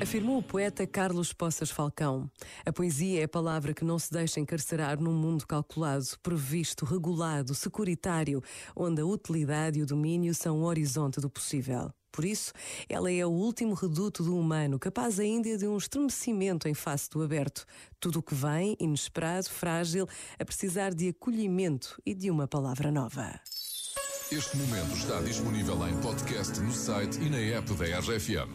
Afirmou o poeta Carlos Poças Falcão. A poesia é a palavra que não se deixa encarcerar num mundo calculado, previsto, regulado, securitário, onde a utilidade e o domínio são o horizonte do possível. Por isso, ela é o último reduto do humano, capaz ainda de um estremecimento em face do aberto. Tudo o que vem, inesperado, frágil, a precisar de acolhimento e de uma palavra nova. Este momento está disponível em podcast no site e na app da RFM.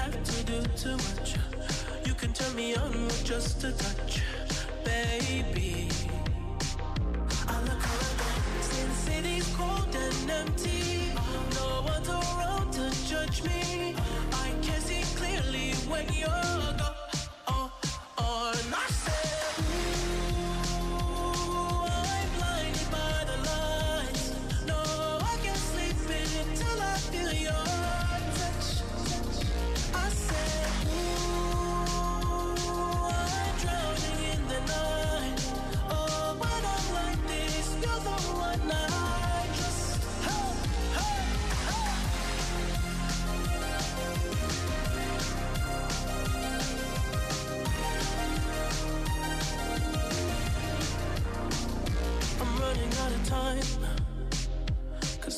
have to do too much. You can turn me on with just a touch, baby.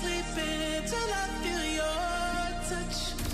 sleeping till I feel your touch.